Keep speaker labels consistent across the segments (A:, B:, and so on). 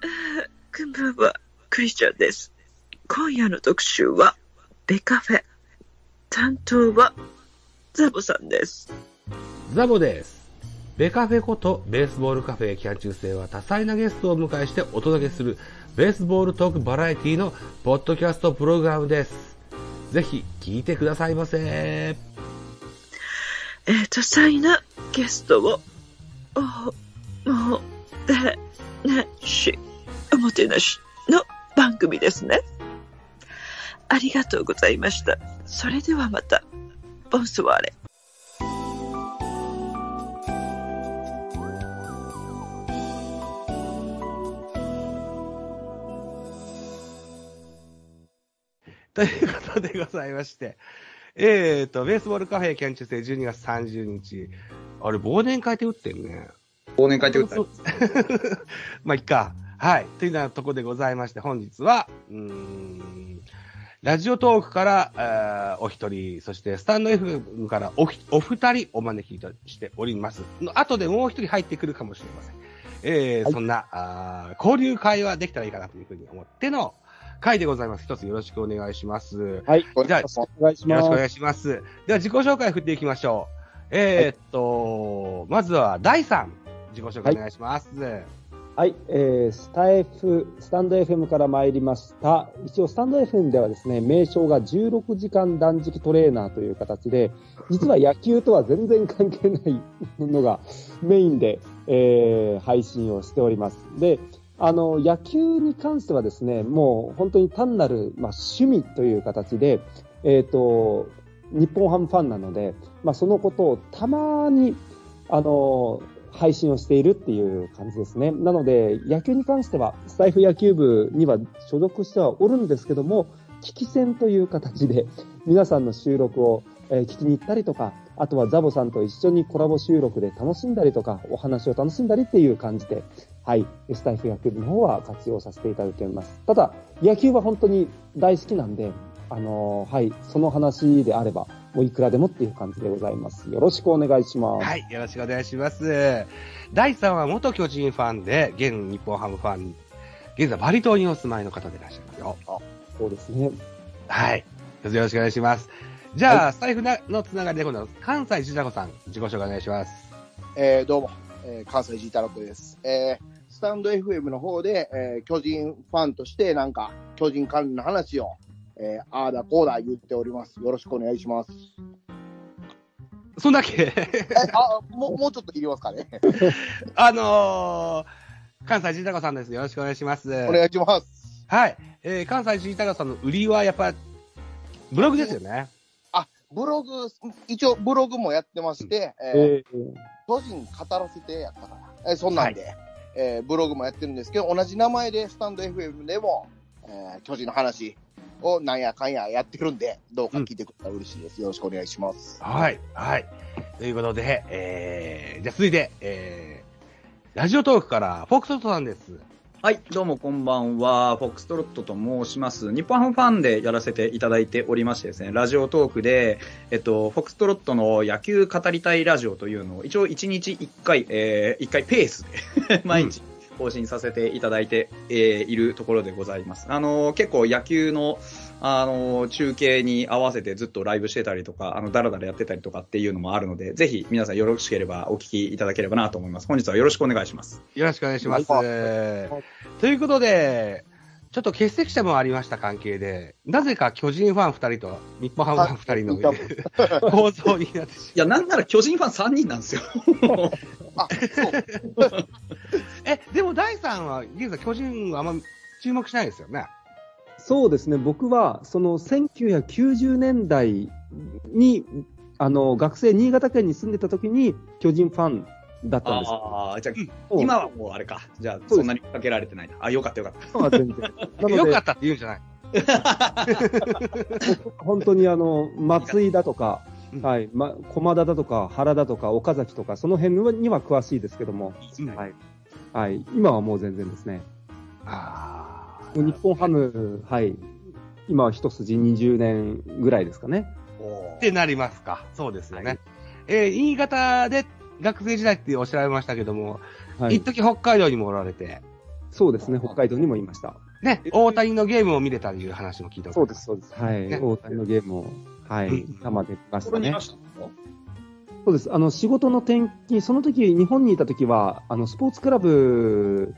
A: こんばんは、クリスチャンです。今夜の特集は、ベカフェ。担当は、ザボさんです。
B: ザボです。ベカフェことベースボールカフェ期間中制は多彩なゲストをお迎えしてお届けするベースボールトークバラエティのポッドキャストプログラムです。ぜひ聞いてくださいませ。
A: えー、多彩なゲストを、お、もてなし、おもてなしの番組ですね。ありがとうございました。それではまた、ボンスワーレ。
B: ということでございまして、えーと、ベースボールカフェ期間中制12月30日、あれ、忘年会って打ってんね。
C: 忘年会ってこと
B: まあ、いっか。はい。というようなところでございまして、本日は、うーん、ラジオトークから、えーお一人、そしてスタンド F からおひお二人お招きとしております。の後でもう一人入ってくるかもしれません。えーそんなあー交流会はできたらいいかなというふうに思っての会でございます。一つよろしくお願いします。
D: はい。
B: じゃあ
D: お願いします。
B: よろしくお願いします。では自己紹介振っていきましょう。えーっと、まずは第3、自己紹介お願いします。
D: はい、はいえー、スタ F、スタンド FM から参りました。一応、スタンド FM ではですね、名称が16時間断食トレーナーという形で、実は野球とは全然関係ないのがメインで、えー配信をしております。で、あの、野球に関してはですね、もう本当に単なる、まあ、趣味という形で、えっ、と、日本ハムファンなので、まあ、そのことをたまに、あの、配信をしているっていう感じですね。なので、野球に関しては、スタイフ野球部には所属してはおるんですけども、聞き戦という形で、皆さんの収録を、聞きに行ったりとか、あとはザボさんと一緒にコラボ収録で楽しんだりとか、お話を楽しんだりっていう感じで、はい、スタイフ野球部の方は活用させていただいております。ただ、野球は本当に大好きなんで、あのーはい、その話であれば、もういくらでもっていう感じでございます。よろしくお願いします。
B: はい、よろしくお願いします。第3は元巨人ファンで、現日本ハムファン、現在バリ島にお住まいの方でいらっしゃいますよ。
D: そうですね。
B: はい。どうぞよろしくお願いします。じゃあ、スタイフなのつながりで今度は関西ジダコさん、自己紹介お願いします。
E: えーどうも、えー関西ジータロックです。えースタンド FM の方で、えー巨人ファンとして、なんか、巨人関連の話を、えーああだこうだ言っております。よろしくお願いします。
B: そんだけ？
E: え、あ、もう、もうちょっといりますかね。
B: あのー、関西ジダコさんです。よろしくお願いします。
E: お願いします。
B: はい。えー、関西ジダコさんの売りはやっぱ、ブログですよね。
E: あ、ブログ、一応ブログもやってまして、えー
D: えー
E: 巨人語らせてやったから、えーそんなんで、えーブログもやってるんですけど、同じ名前でスタンド FM でも、えー巨人の話をなんやかんややってるんで、どうか聞いてくれたら嬉しいです。よろしくお願いします。
B: はい。はい。ということで、えー、じゃあ続いて、えー、ラジオトークから、フォックストロットさんです。
C: はい、どうもこんばんは。フォックストロットと申します。日本ハムファンでやらせていただいておりましてですね、ラジオトークで、えっと、フォックストロットの野球語りたいラジオというのを、一応1日1回、えー、1回ペースで 毎日更新させていただいて、えーいるところでございます。あの、結構野球の、あの、中継に合わせてずっとライブしてたりとか、あの、だらだらやってたりとかっていうのもあるので、ぜひ皆さんよろしければお聞きいただければなと思います。本日はよろしくお願いします。
B: よろしくお願いします。
E: は
B: ということで、ちょっと欠席者もありました関係で、なぜか巨人ファン2人と日本ハムファン2人の 構造になってし
C: いや、なんなら巨人ファン3人なんですよ。
E: あ、そう。
B: まう。え、でも第3は、現在巨人はあんま注目しないですよね。
D: そうですね、僕はその1990年代にあの学生、新潟県に住んでた時に巨人ファンだったんですよ。
C: ああ、じゃあ、今はもうあれか。じゃあ、
D: そ
C: んなにかけられてないな。あ、よかったよかった。
D: 全然。なので
B: よか、ったって言うんじゃない。
D: 本当にあの松井だとか
B: うん、
D: はい、ま、駒田だとか、原だとか、岡崎とか、その辺には詳しいですけども、
B: うん
D: はい、はい、今はもう全然ですね。
B: あ
D: もう日本ハム、はい、今は一筋20年ぐらいですかね。
B: ってなりますか。そうですよね。
D: はい
B: えー新潟で学生時代っておっしゃられましたけども、
D: はい
B: 一時北海道にもおられて、
D: そうですね、北海道にもいました。
B: ね、大谷のゲームを見れたという話も聞いております。
D: そうです、そうです。はい。
B: ね
D: 大谷のゲームを、はい
B: うん、
D: 生で見ましたねそうです。あの、仕事の転勤、その時、日本にいた時は、あの、スポーツクラブ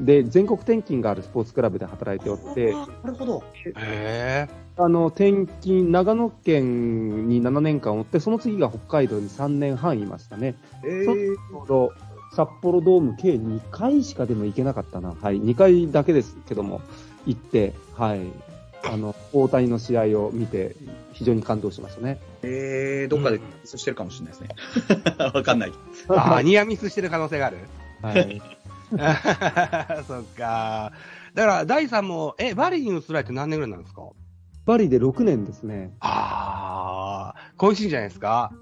D: で、全国転勤があるスポーツクラブで働いておって、
C: なるほど。
B: へ
D: あの、転勤、長野県に7年間おって、その次が北海道に3年半いましたね。
C: え
D: そちょうど、札幌ドーム計2回しかでも行けなかったな。はい。2回だけですけども、行って、はい。あの、大谷の試合を見て、非常に感動しましたね。
C: えー、どっかでミスしてるかもしれないですね。わかんない。
B: あ、ニアミスしてる可能性がある。
D: はい。
B: そっか。だから、ダイさんも、え、バリに移られて何年ぐらいなんですか？
D: バリで6年ですね。
B: ああ、恋しいんじゃないですか？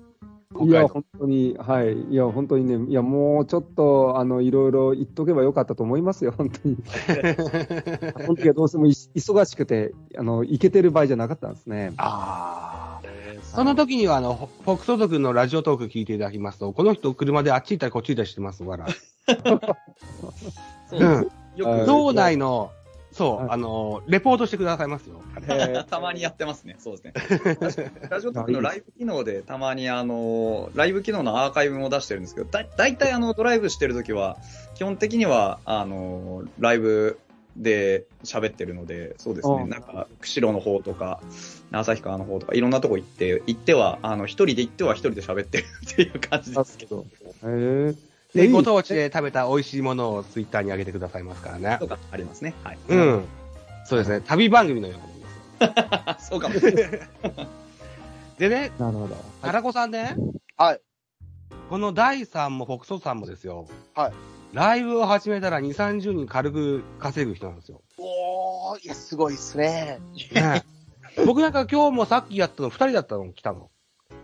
D: いや、本当に、はい。いや、本当にね、いや、もうちょっと、あの、いろいろ言っとけばよかったと思いますよ、本当に。本当にどうしてもい忙しくて、あの、行けてる場合じゃなかったんですね。
B: ああ。その時には、あの、フォックソト君のラジオトーク聞いていただきますと、この人車であっち行ったりこっち行ったりしてますから。
C: そううん。よ
D: はい。
C: く、
B: 道内の、そう、
D: はい。
B: あの、レポートしてくださいますよ。
D: え
C: たまにやってますね。そうですね。ラジオトークのライブ機能でたまにあの、ライブ機能のアーカイブも出してるんですけど、だだいたいあの、ドライブしてるときは、基本的には、あの、ライブで喋ってるので、そうですね。
D: あ
C: なんか、釧路の方とか、旭川の方とか、いろんなとこ行って、行っては、あの、一人で行っては一人で喋ってるっていう感じですけど、
D: ー、え
B: で、ご当地で食べた美味しいものをツイッターに上げてくださいますからね
C: と。かありますね。はい。
B: うん。そうですね。旅番組のようなもんです
C: そうかもしれない。
B: でね、
D: なるほど。
B: タラコさんね、
E: はい。
B: この第3もフォクソさんもですよ。
E: はい。
B: ライブを始めたら2、30人軽く稼ぐ人なんですよ。
E: おー、いや、すごいっすね。
B: ね僕なんか今日もさっきやったの2人だったの来たの。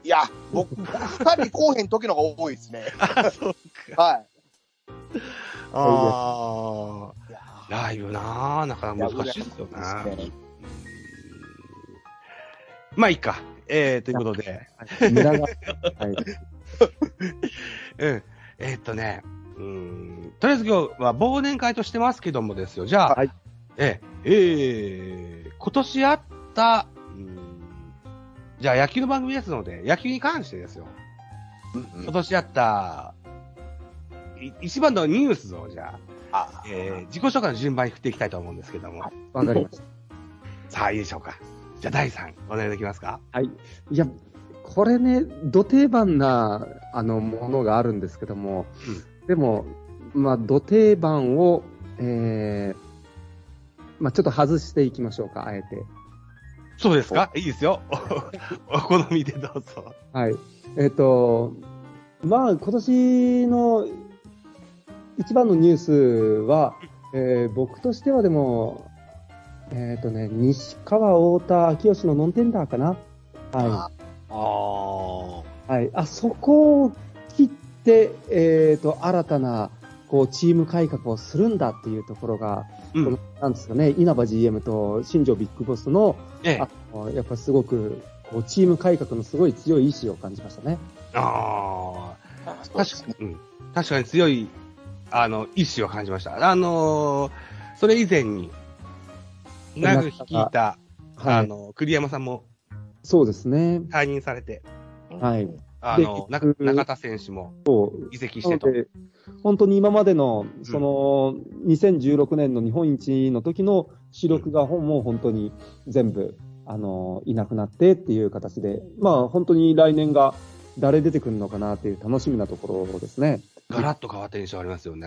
E: いや、僕、僕二人来おへん時の方が多いですね。
B: あ、そう
E: は
B: あ
E: い。いや
B: あ、ライブなあなかなか難しいですよね。まあいいか。えー、ということで。
D: はい。
B: うん。えーっとね、うーん、とりあえず今日は忘年会としてますけどもですよ。じゃあ、
D: はい
B: ええ、えー、今年あった、じゃあ野球の番組ですので、野球に関してですよ。
E: うん
B: 今年あった、い一番のニュースをじゃあ、
E: あ
B: えー、自己紹介の順番に振っていきたいと思うんですけども。
D: わかりました。
B: さあ、いいでしょうか。じゃあ、第3、お願いできますか？
D: はい。いや、これね、土定番な、あの、ものがあるんですけども、でも、まあ、土定番を、えー、まあ、ちょっと外していきましょうか、あえて。
B: そうですか？いいですよ。お お好みでどうぞ。
D: はい。えっ、と、まあ、今年の一番のニュースは、えー僕としてはでも、えっ、とね、西川太田秋吉のノンテンダーかな。は
B: ああ。
D: い。はい。あそこを切って、えっ、と、新たな、こう、チーム改革をするんだっていうところが、なんですかね、稲葉 GM と新庄ビッグボスの、
B: ええ
D: あ。のやっぱすごく、こう、チーム改革のすごい強い意志を感じましたね。
B: ああ。確かに、うん。確かに強い、あの、意志を感じました。あのーそれ以前に、長く率いた、
D: はい。
B: あの、栗山さんも
D: そうですね。
B: 退任されて、
D: はい。
B: あの、中田選手も移籍してと。
D: 本当に今までの、その、2016年の日本一の時の主力がもう本当に全部、あの、いなくなってっていう形で、まあ本当に来年が誰出てくるのかなっていう楽しみなところですね。
B: ガラッと変わった印象ありますよね。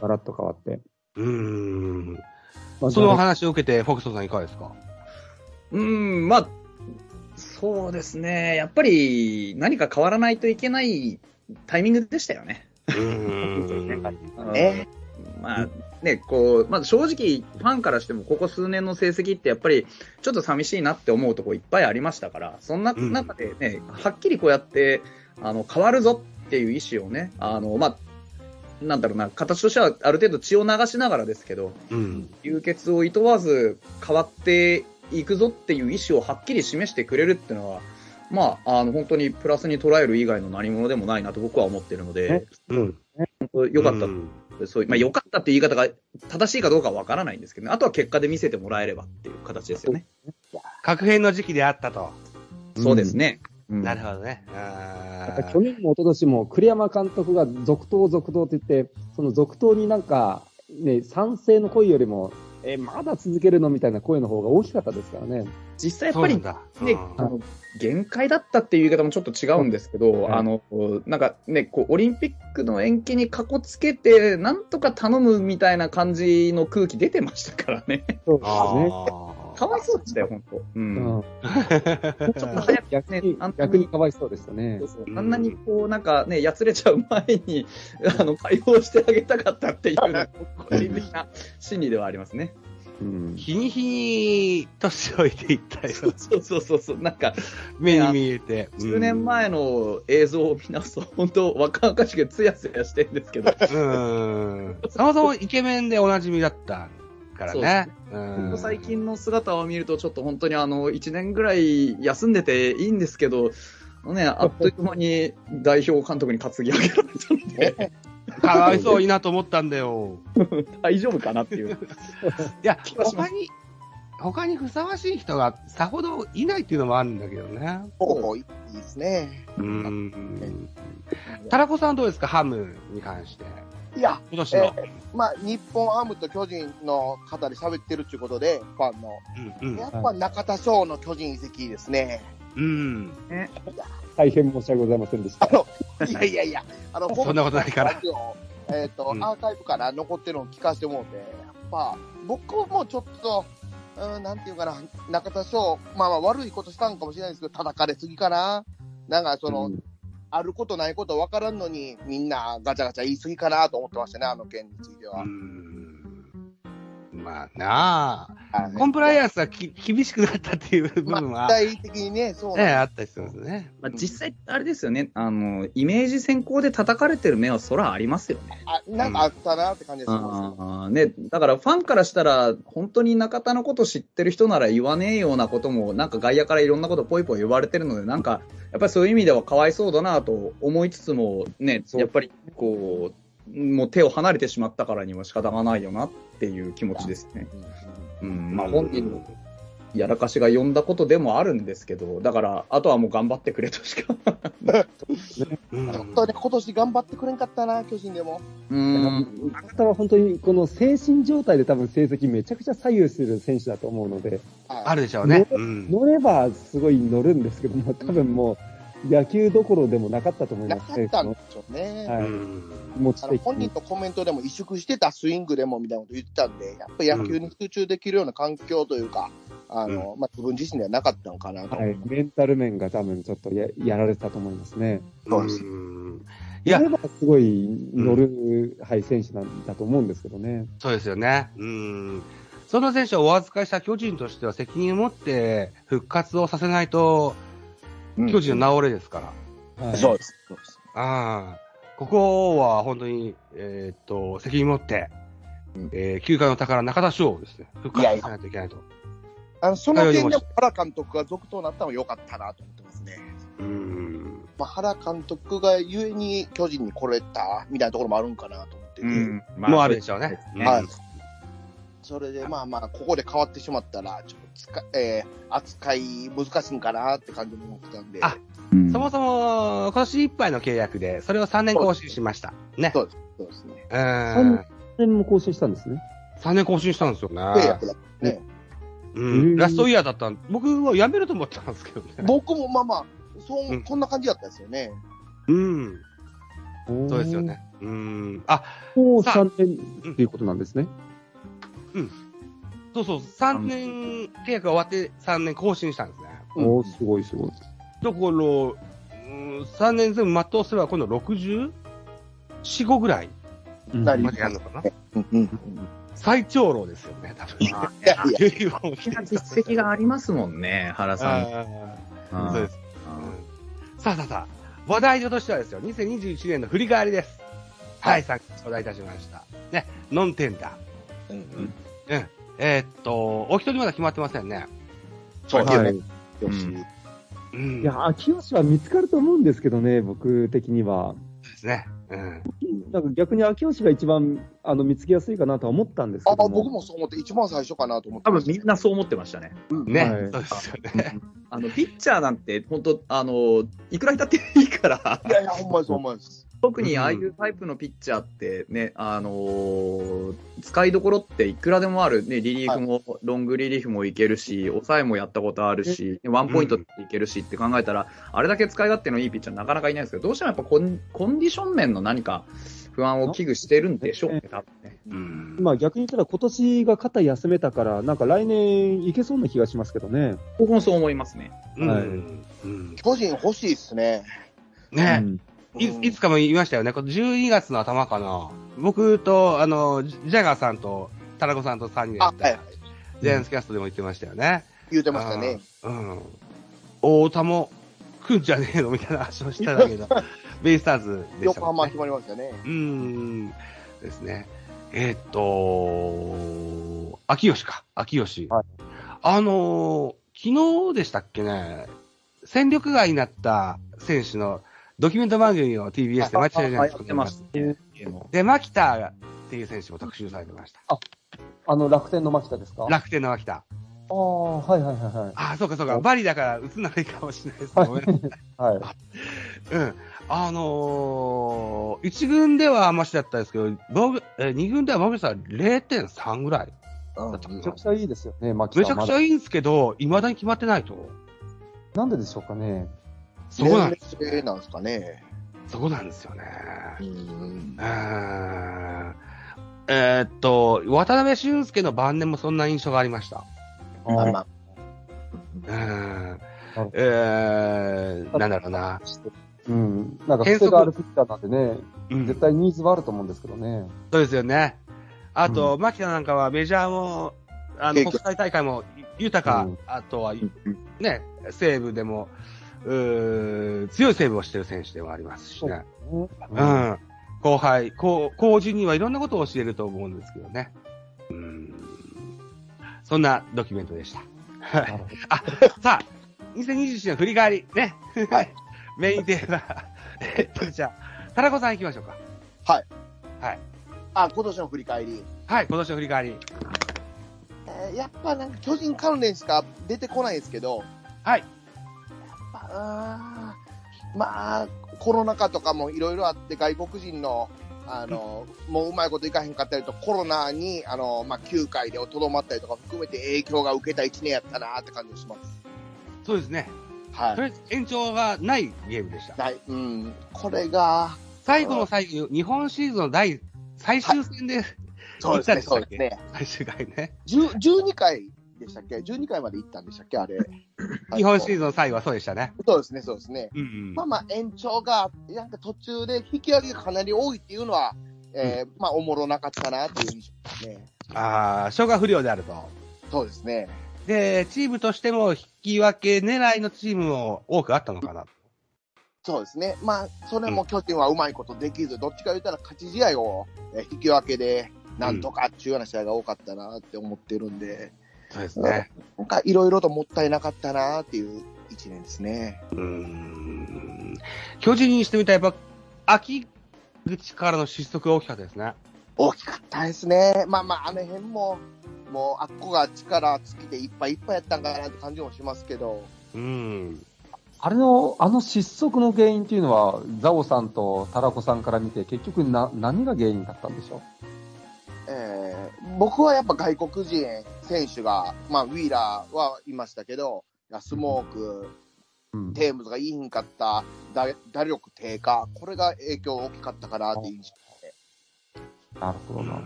D: ガラッと変わって。
B: うーん。
D: まあ
B: そのお話を受けて、フォクソさんいかがですか？
C: うーん、まあ、そうですね。やっぱり何か変わらないといけないタイミングでしたよね。
E: ね
C: まあね、こう、まあ正直ファンからしてもここ数年の成績ってやっぱりちょっと寂しいなって思うとこいっぱいありましたから、そんな
B: うん
C: 中でね、はっきりこうやって、あの、変わるぞっていう意思をね、あの、まあ、なんだろうな、形としてはある程度血を流しながらですけど、
B: うん。
C: 流血をいとわず変わっていくぞっていう意思をはっきり示してくれるっていうのは、まあ、あの、本当にプラスに捉える以外の何者でもないなと僕は思ってるので、
B: うん。
C: 本当良かった
B: うん
C: そういう、まあ良かったっていう言い方が正しいかどうかはわからないんですけどね。あとは結果で見せてもらえればっていう形ですよね。
B: 確変の時期であったと。
C: そうですね。うん
B: なるほどね。あ
D: 去年も一昨年も栗山監督が続投続投って言って、その続投になんか、ね、賛成の声よりも、え、まだ続けるのみたいな声の方が大きかったですからね。
C: 実際やっぱり。ね、
B: うん
C: あの限界だったっていう言い方もちょっと違うんですけど、
D: ん
C: あの、なんかね、こう、オリンピックの延期にかこつけて、なんとか頼むみたいな感じの空気出てましたからね。
D: そうですね。
B: あ
C: かわいそうでしたよ、本当。う。
D: うんん、
C: ちょっと早く
D: 逆に逆に
C: に
D: かわいそうでしたね
C: そう。そうあんなにこう、なんかね、やつれちゃう前に、あの、解放してあげたかったっていう個人的な心理ではありますね。
D: うん
B: ー日に日に年老いていったよ。
C: そうそうそうそう、なんか、
B: 目に見えて。
C: 10年前の映像を見直すと、本当若々しくツヤツヤしてるんですけど、
B: うん。そもそもイケメンでおなじみだったからね。
C: 最近の姿を見ると、ちょっと本当にあの、1年ぐらい休んでていいんですけど、ね、あっという間に代表監督に担ぎ上げられたんで、
B: かわいそういなと思ったんだよ。
C: 大丈夫かなっていう。
B: いや、他に、他にふさわしい人がさほどいないっていうのもあるんだけどね。
E: おーいいですね。
B: うん。タラコさんどうですか？ハムに関して。
E: いや、
B: 今年の。
E: まあ、日本ハムと巨人の方で喋ってるっていうことで、ファンの。
B: うんうん
E: やっぱ中田翔の巨人移籍ですね。
B: うん。
D: 大変申し訳ございませんでした
E: あ。の、いやいやいや、あの、
B: そんなことないから
E: えっ、と、
B: うん
E: アーカイブから残ってるのを聞かせてもらって、やっぱ、僕もちょっと、うん、なんていうかな、中田翔、まあまあ悪いことしたんかもしれないですけど、叩かれすぎかな。なんかその、
D: うん
E: あることないこと分からんのに、みんなガチャガチャ言い過ぎかなと思ってましたね、あの件については。
B: うんまあなあ、
E: はい
B: コンプライアンスがき厳しくなったっていう部分は、
E: まあ、具体的にね、そう
B: ね、あったりするんですね。
C: まあ、実際、あれですよね、あの、イメージ先行で叩かれてる目はそらありますよね。
E: あ、なんかあったなって感じです、
C: ね、だからファンからしたら、本当に中田のこと知ってる人なら言わねえようなことも、なんか外野からいろんなことポイポイ言われてるので、なんか、やっぱりそういう意味ではかわいそうだなと思いつつも、ね、やっぱりこう、もう手を離れてしまったからには仕方がないよなっていう気持ちですね。うん、まあ本人のやらかしが呼んだことでもあるんですけど、だから、あとはもう頑張ってくれとしか。
B: うん
E: 本当に今年頑張ってくれんかったな、巨人でも。
C: うん。
D: 中田は本当にこの精神状態で多分成績めちゃくちゃ左右する選手だと思うので、
E: はい
B: あるでしょうね。うん
D: 乗ればすごい乗るんですけども、多分もう野球どころでもなかったと思い
E: な
D: ますね。
E: かったんでしょうね。
D: はい
B: うん
D: 持ち。
E: 本人のコメントでも萎縮してたスイングでもみたいなこと言ってたんで、やっぱり野球に集中できるような環境というか、あの、まあ、自分自身ではなかったのかなと。
D: はい、メンタル面が多分ちょっとややられてたと思いますね。
E: そうです
B: うんいや
D: 乗、ればすごい乗る、はい、選手なんだと思うんですけどね。
B: そうですよね。うん。その選手をお預かりした巨人としては責任を持って復活をさせないと、巨人の治れですから。
D: はい、
E: そうです。そうです。
B: ああ。ここは本当に、えーっと、責任持って、
E: うん
B: えー、休暇の宝中田翔をですね、復活させないといけないと。
E: あの、その点でも原監督が続投になったのは良かったなと思ってますね。
B: うん。
E: まあ、原監督がゆえに巨人に来れたみたいなところもあるんかなと思ってて。
C: うん。
B: もうあるでしょうね。うん
E: はい。それで、まあまあ、ここで変わってしまったら、ちょっとつか、えー、扱い難しいんかなって感じも思ってたんで。
B: あそもそも、今年いっぱいの契約で、それを3年更新しました。ね。
E: そうです。そうですね。
B: うん。
D: 3年も更新したんですね。
B: 3年更新したんですよ
E: 契
B: ね。
E: 約だったね。
B: うん。ラストイヤーだったん僕は辞めると思ったんですけどね。
E: 僕もまあまあ、そ
B: うん
E: う、そんな感じだったですよね。
B: うん。そうですよね。うん。あ、
D: もう
B: さあ
D: 3年っていうことなんですね。
B: そうそう、3年契約が終わって3年更新したんですね。
E: うん
D: おーすごいすごい。
B: ところ、うん、3年全部全うすれば今度64、5ぐらい
E: なり
B: までやるのかな
E: うんうん。
B: 最長老ですよね、多分。
E: いやいや、
B: 結構
C: 大きな実績がありますもんね、原さん。
B: そうです。うんさあさあさあ、話題としてはですよ、2021年の振り返りです。はい、さっき頂戴いたしました。ね、ノンテンダー。
E: うんうん。
B: うん。えーっと、お一人まだ決まってませんね。
E: そう
D: はい。
E: よし。
B: うん。
D: いや、秋吉は見つかると思うんですけどね、僕的には。
B: ですね。うん。
D: なんか逆に秋吉が一番あの見つけやすいかなとは思ったんですけ
E: あ、
D: ども。
E: 僕もそう思って、一番最初かなと思って
C: 多
E: ました。
C: 分みんなそう思ってましたね。
B: ね、
D: はい
B: そうですよね。
C: あの、ピッチャーなんて、本当あの、いくらだっていいから
E: い、やいや、ほんまにそう思います。
C: 特にああいうタイプのピッチャーってね、あのー使いどころっていくらでもある。ね、リリーフも、ロングリリーフもいけるし、抑えもやったことあるし、ワンポイントっていけるしって考えたら、あれだけ使い勝手のいいピッチャーなかなかいないですけど、どうしてもやっぱコンコンディション面の何か不安を危惧してるんでしょうね、多分ね。
B: うん
D: まあ逆に言ったら今年が肩休めたから、なんか来年いけそうな気がしますけどね。
C: 僕もそう思いますね。
B: うん
D: はい
B: うん
E: 巨人欲しいっすね。
B: ね、
D: うん
B: いいつかも言いましたよね。この12月の頭かな。僕と、あの、ジジャガーさんと、タラコさんと3人でった、
E: はいはい。
B: ジャイアンツキャストでも言ってましたよね。
E: 言うてましたね。
B: うん。太田も来んじゃねえの？みたいな話をしたんだけど、ベイスターズでしたね
E: 横浜決。まりましたね。
B: うーん。ですね。えーっと、秋吉か。秋吉。
D: はい
B: あのー昨日でしたっけね、戦力外になった選手のドキュメント番組を TBS で待ち合いじゃないですか。
C: やってます。
B: で、牧田っていう選手も特集されてました。
D: あの楽天の牧田ですか？
B: 楽天の牧田。
D: ああ、はいはいはいはい。
B: ああ、そうかそうか。バリだから打つならいいかもしれないですごめんなさい
D: はい。
B: うん。あのー、1軍ではマシだったんですけど、えー、2軍では防御率は0.3ぐらい。
E: うん
D: めちゃくちゃいいですよね、
B: めちゃくちゃいいんですけど、未だに決まってないと。
D: なんででしょうかね。
B: そこなんです
E: なんですかね。
B: そこなんですよね。
E: うん。
B: えーっと、渡辺俊介の晩年もそんな印象がありました。
E: まあまあ。
B: うーん。えー、なんだろうな。
D: うん。なんか、癖があるピッチャーなんでね、
B: うん
D: 絶対ニーズはあると思うんですけどね。
B: そうですよね。あと、
D: う
B: 牧田なんかはメジャーも、あの、国際大会も豊か、
D: うん
B: あとは、ね、西武でも、うー強いセーブをしてる選手ではありますしね。
D: う
B: うん。後輩、後、後人にはいろんなことを教えると思うんですけどね。うん。そんなドキュメントでした。は
D: ない
B: あ、さあ、2021年の振り返り、ね。
E: はい。
B: メインテーマ。えっと、じゃあ、タラコさん行きましょうか。
E: はい。
B: はい。
E: あ、今年の振り返り。
B: はい、今年の振り返り。
E: えーやっぱなんか巨人関連しか出てこないんですけど、
B: はい。
E: あーまあ、コロナ禍とかもいろいろあって、外国人の、あの、もううまいこといかへんかったりと、コロナに、あの、まあ、9回でとどまったりとか含めて影響が受けた1年やったなって感じがします。
B: そうですね。
E: はい
B: と。りあえず延長がないゲームでした。
E: はい、うん。これが、
B: 最後の最後、日本シリーズの第、最終戦で、
E: そうですね、そうですね。
B: 最終回ね。
E: 10 12回でしたっけ ?12 回まで行ったんでしたっけ？あれ。
B: 日本シリーズの最後はそうでしたね。
E: そうですね、そうですね。
B: うんうん
E: まあまあ延長が、なんか途中で引き上げがかなり多いっていうのは、えーまあおもろなかったなっていう印象ですね。
B: ああ、消化不良であると。
E: そうですね。
B: で、チームとしても引き分け狙いのチームも多くあったのかな。
E: そうですね。まあ、それも巨人はうまいことできず、どっちか言ったら勝ち試合をえー引き分けで、なんとかっていうような試合が多かったなって思ってるんで、
B: そうですね。
E: なんかいろいろともったいなかったなっていう一年ですね。
B: うーん。巨人にしてみたらやっぱ、秋口からの失速が大きかったですね。
E: 大きかったですね。まあまあ、あの辺も、もうあっこが力尽きていっぱいいっぱいやったんかなって感じもしますけど、
B: うん。
D: あれの、あの失速の原因っていうのは、ザオさんとタラコさんから見て、結局な、何が原因だったんでしょ
E: えー僕はやっぱ外国人選手が、まあ、ウィーラーはいましたけど、いやスモーク、
D: う、うん、
E: テームズがいいひんかった打打力低下、これが影響大きかったかなっていう印象で
D: なるほどな。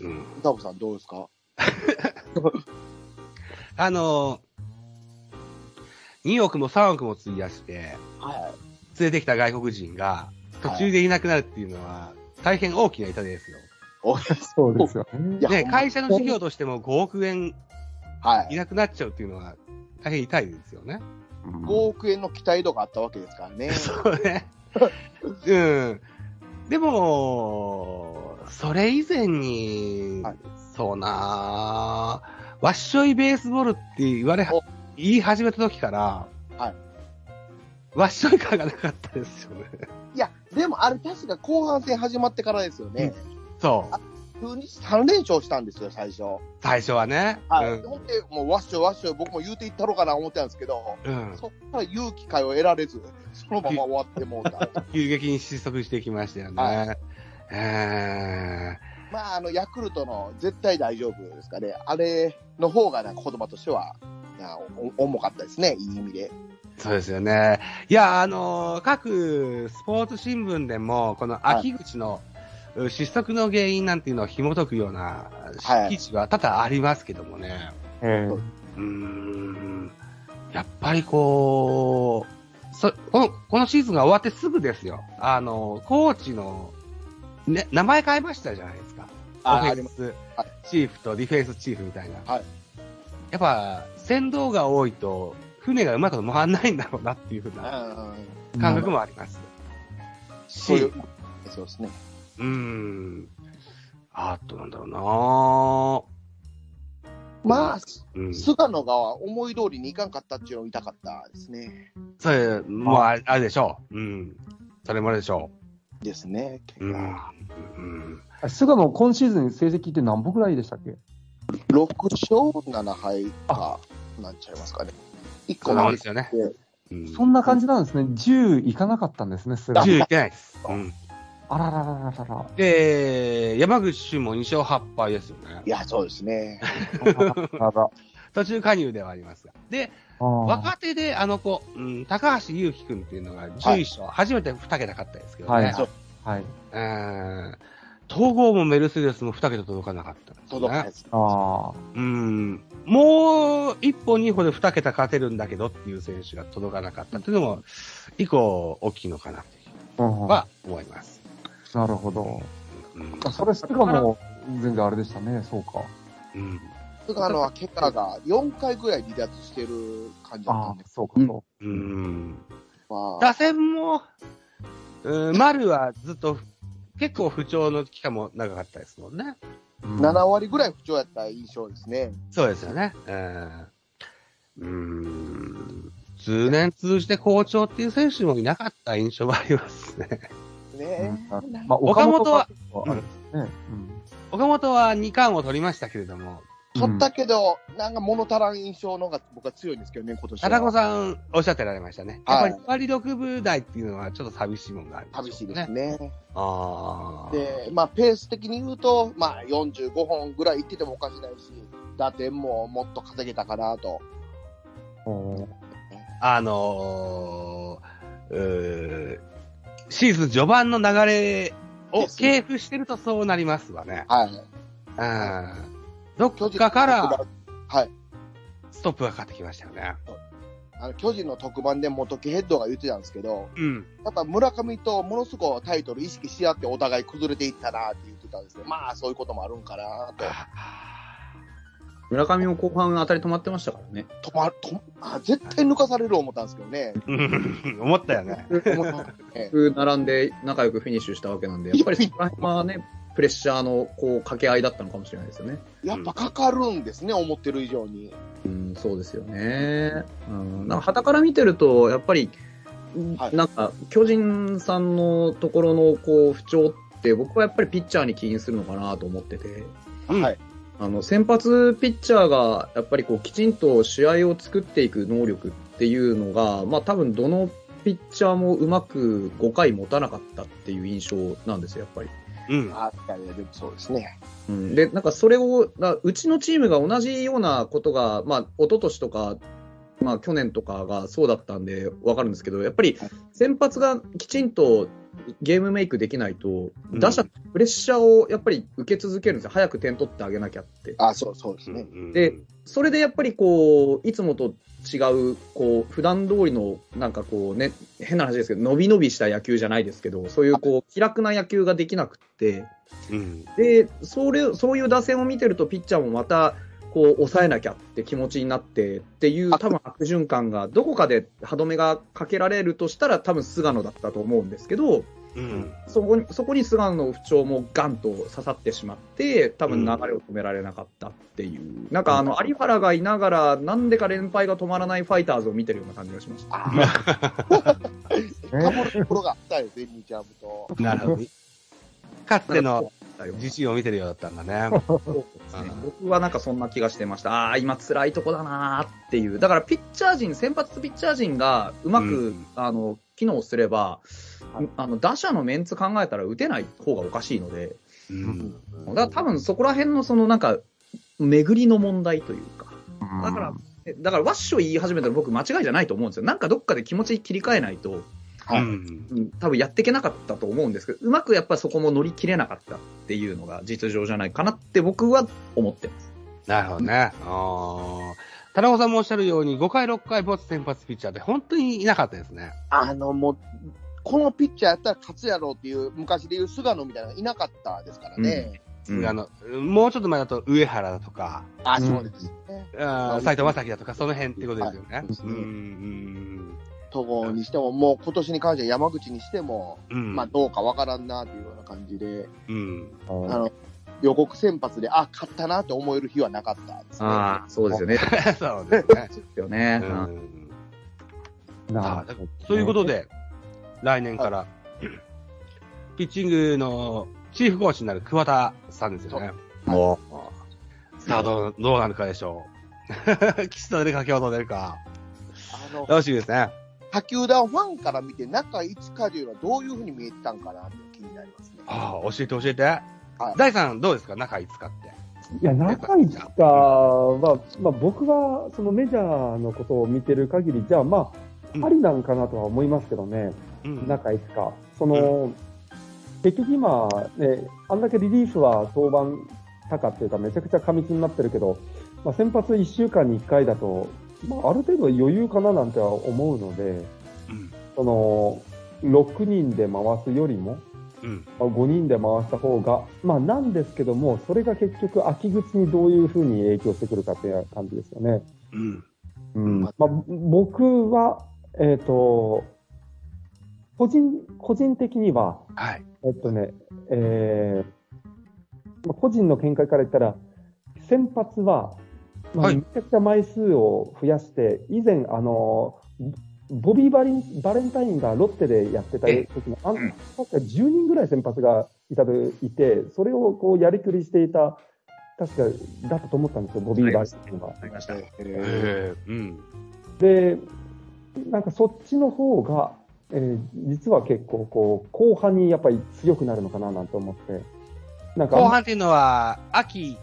B: うん。
E: ダブさんどうですか？
B: あのー、2億も3億も費やして、
E: は
B: 連れてきた外国人が途中でいなくなるっていうのは、大変大きな痛手ですよ。
D: そうですよね
B: 会社の事業としても5億円
E: はいい。
B: なくなっちゃうっていうのは、大変痛いですよね。
D: うん
E: 5億円の期待度があったわけですからね。
B: そうね。うん。でも、それ以前に、
E: はい
B: そうなわっしょいベースボールって言われ
E: お、
B: 言い始めた時から、
E: はい
B: わっしょい感がなかったですよね。
E: いや、でもあれ確か後半戦始まってからですよね。
B: そう。
E: 中日3連勝したんですよ、最初。
B: 最初はね。
E: はい。ほんで、もうわっしょいわっしょい僕も言うていったろうかな思ってたんですけど、
B: うん。うん。
E: そっから勇気会を得られず、そのまま終わってもうた。
B: 急激に失速していきましたよね。
E: は
B: え
E: まあ、あの、ヤクルトの絶対大丈夫ですかね。あれの方がなんか言葉としては、重かったですね、いい意味で。
B: ー、そうですよね。いや、あのー各スポーツ新聞でも、この秋口の、う失速の原因なんていうのを紐解くような
E: はい
B: 記事は多々ありますけどもね。
D: ええ
B: うーんやっぱりこう、そこの、このシーズンが終わってすぐですよ。あの、コーチの、ね、名前変えましたじゃないですか。
E: あ
B: オフェン
E: あり
B: ス
E: はい
B: チーフとディフェンスチーフみたいな。
E: はい
B: やっぱ、船頭が多いと、船がうまく回らないんだろうなっていうふうな
E: うん
B: 感覚もあります。し
E: そういう、そうですね。
B: うーん。あとなんだろ
E: まあ、
B: うなうん。
E: 菅野が思い通りにいかんかったっていうのを痛かったですね。
B: それ、もうあれあれでしょう。うん。それもあれでしょ
E: ですね。
B: う。うん。うん。
D: 菅野、今シーズン成績って何歩ぐらいでしたっけ
E: ？6勝7敗か、なんちゃいますかね。1
B: そんなもん
E: 個なん
B: ですよね。うん。
D: そんな感じなんですね。10いかなかったんですね、菅野。
B: 10いけないです。うん。
D: あらららららら。
B: で、山口俊も2勝8敗ですよね
E: い。や、そうですね。
B: 途中加入ではありますが。で、若手であの子、うん、高橋祐希君っていうのが11勝、初めて2桁勝ったんですけどね。
D: はい
E: そう
D: はい。
B: うん統合もメルセデスも2桁届かなかったんですよね。
E: 届かないです。
D: ああ。
B: うん。もう一歩二歩で2桁勝てるんだけどっていう選手が届かなかったっていうのも、以降大きいのかなと
D: うん
B: は思います。
D: なるほど。
B: うん。
D: あそれ、菅野も全然あれでしたね、そうか。
B: うん。
E: 菅野は結果が4回ぐらい離脱してる感じだったんで、、
D: そうか、
C: うん
D: そ
B: うん。
E: まあ、
B: 打線も、うん、丸はずっと結構不調の期間も長かったですもんね。
D: う。うん
E: 7割ぐらい不調やった印象ですね。
B: そうですよね。うん。うん。通年通じて好調っていう選手もいなかった印象はありますね。
E: ね
D: うんまあ、
B: 岡本は
D: 岡本あれですね。
B: 岡本は2冠を取りましたけれども、
E: 取ったけど、なんか物足らん印象の方が僕は強いんですけどね、今年は。
B: 田中さんおっしゃってられましたね。やっ
E: はい
B: ぱり2割6分台っていうのはちょっと寂しいものがあるん
E: 寂しいですね。
B: ああ。
E: で、まあ、ペース的に言うと、まあ、45本ぐらいいっててもおかしないし、打点ももっと稼げたかなと。
D: うん
B: あのー、シーズン序盤の流れを
E: ね
B: 系譜してるとそうなりますわね。
E: はい。
B: うん。どっかから
E: はい。
B: ストップがかかってきましたよね。
E: あの、巨人の特番で元木ヘッドが言ってたんですけど、
B: うん。
E: やっぱ村上とものすごくタイトル意識し合ってお互い崩れていったなって言ってたんですけど、まあそういうこともあるんかなと。
C: 村上も後半当たり止まってましたからね。
E: 止まる、とあ絶対抜かされる思ったんですけどね。
B: うん 思ったよね。
E: え
C: 並んで仲良くフィニッシュしたわけなんで、やっぱりそこら辺はね、プレッシャーのこう掛け合いだったのかもしれないですよね。
E: やっぱかかるんですね、思ってる以上に。
C: うん、そうですよね。うん、なんか旗から見てると、やっぱり、
E: はい
C: なんか、巨人さんのところのこう不調って、僕はやっぱりピッチャーに起因するのかなと思ってて、
B: うん
E: はい。
C: あの、先発ピッチャーが、やっぱりこう、きちんと試合を作っていく能力っていうのが、まあ多分どのピッチャーもうまく5回持たなかったっていう印象なんですよ、やっぱり。
B: うん。
E: あいやいやでもそうですね。
C: うん、で、なんかそれを、だうちのチームが同じようなことが、まあ、一昨年とか、まあ、去年とかがそうだったんで、わかるんですけど、やっぱり先発がきちんとゲームメイクできないと、
B: うん
C: 打者、プレッシャーをやっぱり受け続けるんですよ。早く点取ってあげなきゃって。
E: あそうそうですね。
C: で、それでやっぱりこう、いつもと違う、こう、普段通りの、なんかこうね、変な話ですけど、伸び伸びした野球じゃないですけど、そういうこう、気楽な野球ができなくって、
B: うん。
C: で、それ、そういう打線を見てると、ピッチャーもまた、こう、抑えなきゃって気持ちになってっていう、多分悪循環が、どこかで歯止めがかけられるとしたら、多分菅野だったと思うんですけど、
B: うん。
C: そこに、そこに菅野の不調もガンと刺さってしまって、多分流れを止められなかったっていう。なんかあの、有原がいながら、なんでか連敗が止まらないファイターズを見てるような感じがしました。
E: かぶ るところがあったよ、ベンニチャームと。
B: なるほど。かつての 自信を見てるようだったんだね。
C: 僕はなんかそんな気がしてました。ああー、今辛いとこだなーっていう。だからピッチャー陣、先発ピッチャー陣がうまく、
B: うん
C: あの、機能すれば、あの、打者のメンツ考えたら打てない方がおかしいので、
B: うん。
C: だから多分そこら辺のそのなんか、巡りの問題というか。だから、えだからワッショイ言い始めたら僕間違いじゃないと思うんですよ。なんかどっかで気持ち切り替えないと、
E: はい
B: うん
C: うん多分やっていけなかったと思うんですけど、うまくやっぱりそこも乗り切れなかったっていうのが実情じゃないかなって僕は思ってます。
B: なるほどね。あー田中さんもおっしゃるように、5回、6回、ボツ先発ピッチャーで本当にいなかったですね。
E: あの、もう、このピッチャーやったら勝つやろうっていう、昔でいう菅野みたいなのがいなかったですからね。
C: うん
B: あの、もうちょっと前だと上原だとか、
E: あ、
D: うん
E: そうですね。
B: あー斉藤正樹だとか、その辺ってことですよね。
E: はい
B: うん、うん、
E: 戸郷にしても、もう今年に関しては山口にしても、
B: うん。
E: まあどうかわからんなっていうような感じで、
B: うん。
E: あの、予告先発で、あ、勝ったなって思える日はなかったですね。
C: ああ、そうですよね。
B: そうですね。
C: ですよね。
B: う
C: うん
B: ん。
D: な
B: あだそういうことで、来年から、ピッチングのチーフコーチになる桑田さんですよね。
C: も
B: さあ、どう、どうなるかでしょう。岸田出るか、京都出るか。
E: あの、
B: 楽しみですね。
E: 他球団ファンから見て、中5日というのはどういうふうに見えてたんかなって気になりますね。
B: ああ、教えて教えて。
E: はい
B: 大さん、どうですか？中5日って。
D: いや、中市かは、まあ、僕はそのメジャーのことを見てる限り、じゃあ、ま
B: うん
D: あ、ありなんかなとは思いますけどね、
B: うん
D: 中5日。その、結局今、ね、あんだけリリーフは登板高っていうか、めちゃくちゃ過密になってるけど、まあ、先発1週間に1回だと、まあ、ある程度余裕かななんては思うので、
B: うん。
D: その、6人で回すよりも、
B: うん。
D: まあ、5人で回した方が、まあなんですけども、それが結局秋口にどういうふうに影響してくるかっていう感じですよね。
B: うん。
D: うん。まあ僕は、えっ、と、個人、個人的には、
B: はい。
D: えっとね、えーまあ、個人の見解から言ったら、先発は、まあ、
B: はい
D: めちゃくちゃ枚数を増やして、以前、あの、ボビーバリンバレンタインがロッテでやってた
C: え
D: 時の、あん
C: うん
D: 確か10人ぐらい先発がいたといて、それをこうやりくりしていた、確かだったと思ったんですよ、ボビーバレンタインが。
C: ありました。
B: ええうん。
D: で、なんかそっちの方が、えー実は結構こう、後半にやっぱり強くなるのかななんて思って。なんか、
B: 後半っていうのは、秋、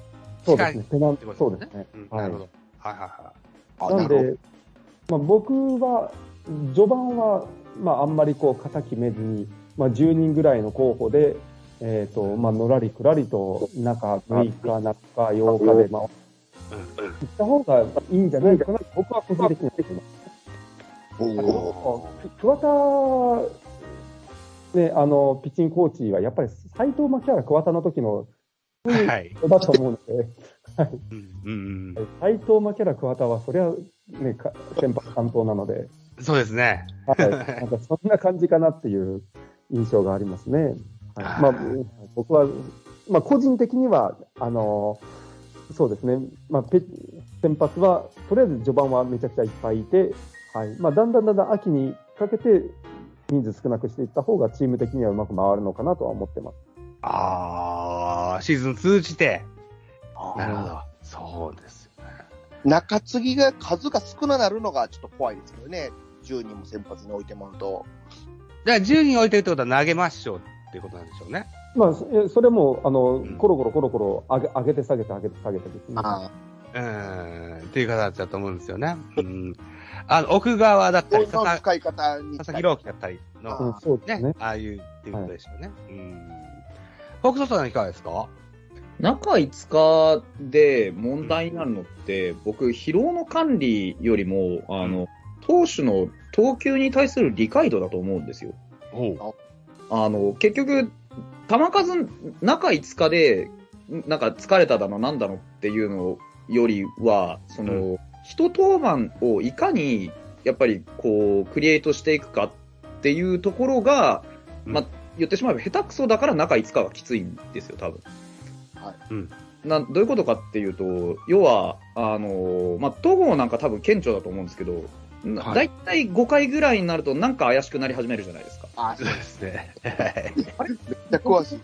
D: そうですね、ペナン
B: ってこと
D: そうですね。
B: なるほど。はいはいは
E: あ
D: なんで、まあ、僕は、序盤は、まあ、あんまりこう、型決めずに、まあ、10人ぐらいの候補で、えっ、と、まあ、のらりくらりと、中6日、中8日で、まあ、
B: い。うん。
D: 行った方がいいんじゃないかな、僕は個人的には思います。桑田、ね、あの、ピッチングコーチは、やっぱり斎藤牧原桑田の時の、
B: うん。はい。
D: だと思うので、
B: うん。うん
D: 斎藤牧原桑田は、そりゃ、ね、か先発担当なので、
B: うん。そうですね。
D: はい、なんかそんな感じかなっていう印象がありますね。はい、まあ、僕は、まあ、個人的には、あのそうですね、まあ、ペ先発は、とりあえず序盤はめちゃくちゃいっぱいいて、はいまあ、だんだんだんだん秋にかけて人数少なくしていった方がチーム的にはうまく回るのかなとは思ってます。
B: ああ、シーズン通じて。なるほど。そうですよね。
E: 中継ぎが数が少ななるのがちょっと怖いですけどね。10人も先発に置いてもらうと。
B: じゃあ10人置いてるってことは投げましょうっていうことなんでしょうね。
D: まあ、そそれも、あの
B: ん、
D: コロコロコロコロ上げ上げて下げて上げて下げてですね。
E: あ
B: うん。っていう形だと思うんですよね。うん。あの、奥川だったり、
E: の
B: 佐々木朗希だったりの、
D: うん、そうですね。、
B: ねああいうっていうことでしょうね。うん。フォークソフトさんいかがですか？
C: 中5日で問題になるのって、僕、疲労の管理よりも、あの、投手の投球に対する理解度だと思うんですよ。あの、結局、球数、中5日で、なんか疲れただの、なんだのっていうのよりは、その、一登板をいかに、やっぱり、こう、クリエイトしていくかっていうところが、
B: うん
C: まあ、言ってしまえば下手くそだから中5日はきついんですよ、多分。
B: うん。
C: などういうことかっていうと、要は、あの、まあ、戸郷なんか多分顕著だと思うんですけど、
B: はい
C: だいたい5回ぐらいになるとなんか怪しくなり始めるじゃないですか。
E: あ、
B: そうですね。はい
E: めっちゃ詳しい。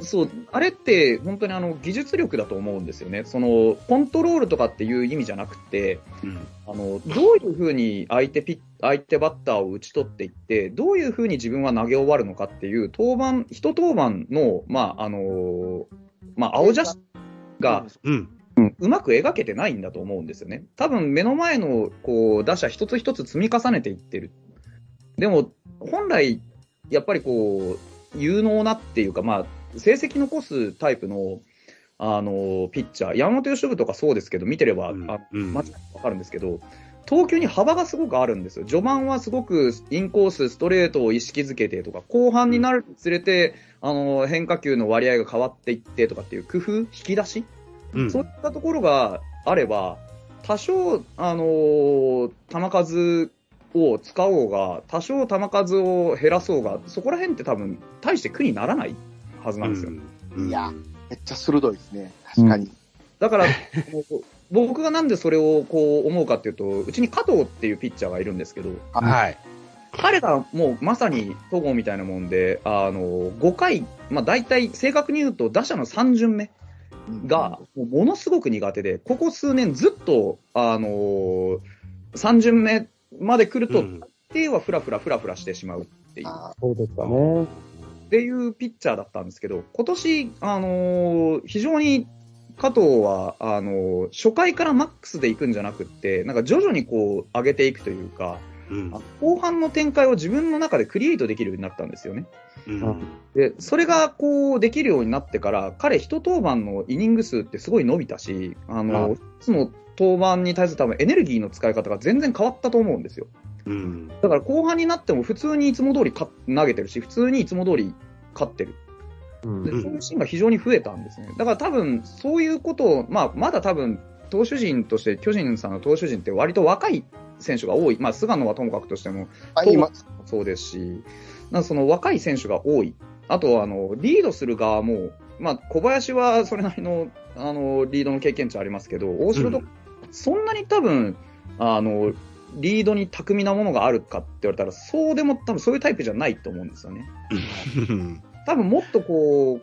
C: そう、あれって本当にあの技術力だと思うんですよね。その、コントロールとかっていう意味じゃなくて、
B: うん
C: あの、どういうふうに相手ピッ、相手バッターを打ち取っていって、どういうふうに自分は投げ終わるのかっていう、登板、一登板の、まあ、あのまあ、青写真が、
B: うん。
C: うんうまく描けてないんだと思うんですよね。多分目の前のこう打者一つ一つ積み重ねていってる。でも、本来、やっぱりこう、有能なっていうか、まあ、成績残すタイプの、あの、ピッチャー、山本由伸とかそうですけど、見てれば、
B: うん
C: あ
B: うん
C: 間違いわかるんですけど、投球に幅がすごくあるんですよ。序盤はすごくインコース、ストレートを意識づけてとか、後半になるにつれて、あの、変化球の割合が変わっていってとかっていう工夫、引き出し
B: うん
C: そういったところがあれば、多少、あのー球数を使おうが、多少球数を減らそうが、そこら辺って多分、大して苦にならないはずなんですよ。
B: うん
E: いやめっちゃ鋭いですね。確かに。
C: だから、僕がなんでそれをこう思うかっていうと、うちに加藤っていうピッチャーがいるんですけど、
B: はい。
C: 彼がもうまさに戸郷みたいなもんで、あの、5回、まあ大体正確に言うと打者の3巡目が、ものすごく苦手で、ここ数年ずっと、あのー、3巡目まで来ると、
B: うん。
C: 大抵はフラフラフラフラしてしまうっていう、
D: そうですかね。
C: ていうピッチャーだったんですけど、今年、あのー非常に加藤は、あのー初回からマックスで行くんじゃなくって、なんか徐々にこう上げていくというか、
B: うん
C: あ後半の展開を自分の中でクリエイトできるようになったんですよね。
B: うん
C: で、それがこうできるようになってから、彼一登板のイニング数ってすごい伸びたし、あ
B: あ
C: の、一つの登板に対する多分エネルギーの使い方が全然変わったと思うんですよ。
B: うん
C: だから後半になっても普通にいつも通りか投げてるし、普通にいつも通り勝ってる。
D: うん
C: で
B: うん
C: そういうシーンが非常に増えたんですね。だから多分、そういうことを、まあ、まだ多分、投手陣として、巨人さんの投手陣って割と若い選手が多い。まあ、菅野はともかくとしても、
E: あ、今、
C: そうですし、なんかその若い選手が多い。あとは、あの、リードする側も、まあ、小林はそれなりの、あの、リードの経験値ありますけど、大城と、
B: うん
C: そんなに多分、あの、リードに巧みなものがあるかって言われたら、そうでも多分そういうタイプじゃないと思うんですよね。
B: う ん
C: 多分もっとこう、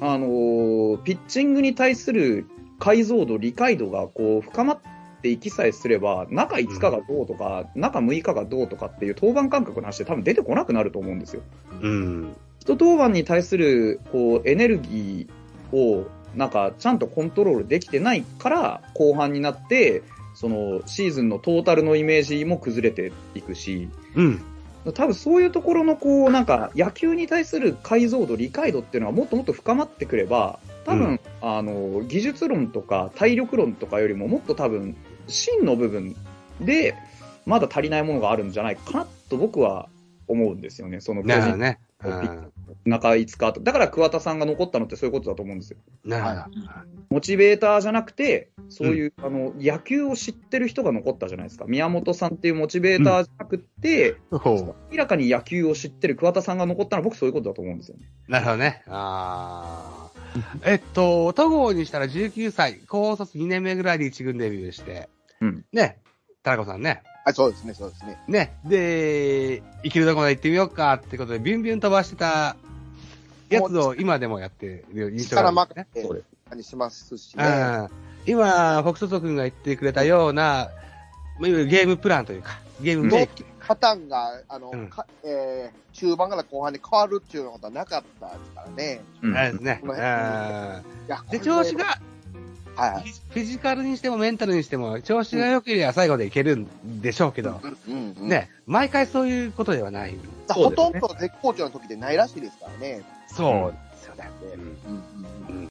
C: あのーピッチングに対する解像度、理解度がこう深まっていきさえすれば、中5日がどうとか、中6日がどうとかっていう登板感覚の話って多分出てこなくなると思うんですよ。
B: うん
C: 一登板に対するこうエネルギーをなんかちゃんとコントロールできてないから後半になってそのシーズンのトータルのイメージも崩れていくし
B: うん
C: 多分そういうところのこうなんか野球に対する解像度理解度っていうのはもっともっと深まってくれば多分、
B: うん
C: あの技術論とか体力論とかよりももっと多分芯の部分でまだ足りないものがあるんじゃないかなと僕は思うんですよね。その巨人
B: ね。う
C: ピッ
B: ん
C: 中5日と。だから桑田さんが残ったのってそういうことだと思うんですよ。
B: なるほ
C: モチベーターじゃなくて、そういう、あの、野球を知ってる人が残ったじゃないですか。宮本さんっていうモチベーターじゃなくて、
B: ど。ほ
C: 明らかに野球を知ってる桑田さんが残ったのは僕そういうことだと思うんですよね。
B: う。なるほどね。ああ。えっと、戸郷にしたら19歳、高卒2年目ぐらいで一軍デビューして、
C: うん
B: ね、田中さんね。
E: あ、そうですね、そうですね。
B: ね、で、生きるとこまで行ってみようかってことで、ビュンビュン飛ばしてたやつを今でもやってる印象があ
E: 力
B: るね。
E: 任せ
C: そうで
E: にしますしね。
B: うん今、フォクソト君が言ってくれたような、まあいわゆるゲームプランというか、ゲームメイクというか。
E: パターンが、あの、
B: うん
E: かえー中盤から後半に変わるっていうようなことはなかったですからね。
C: うん
B: ですね。で、調子が、
E: はい。
B: フィジカルにしてもメンタルにしても、調子が良ければ最後でいけるんでしょうけど、
E: うんうん、
B: ね、毎回そういうことではない。
C: ね
E: ほとんど絶好調の時でないらしいですからね。
B: そうですよね。
E: うんうんうん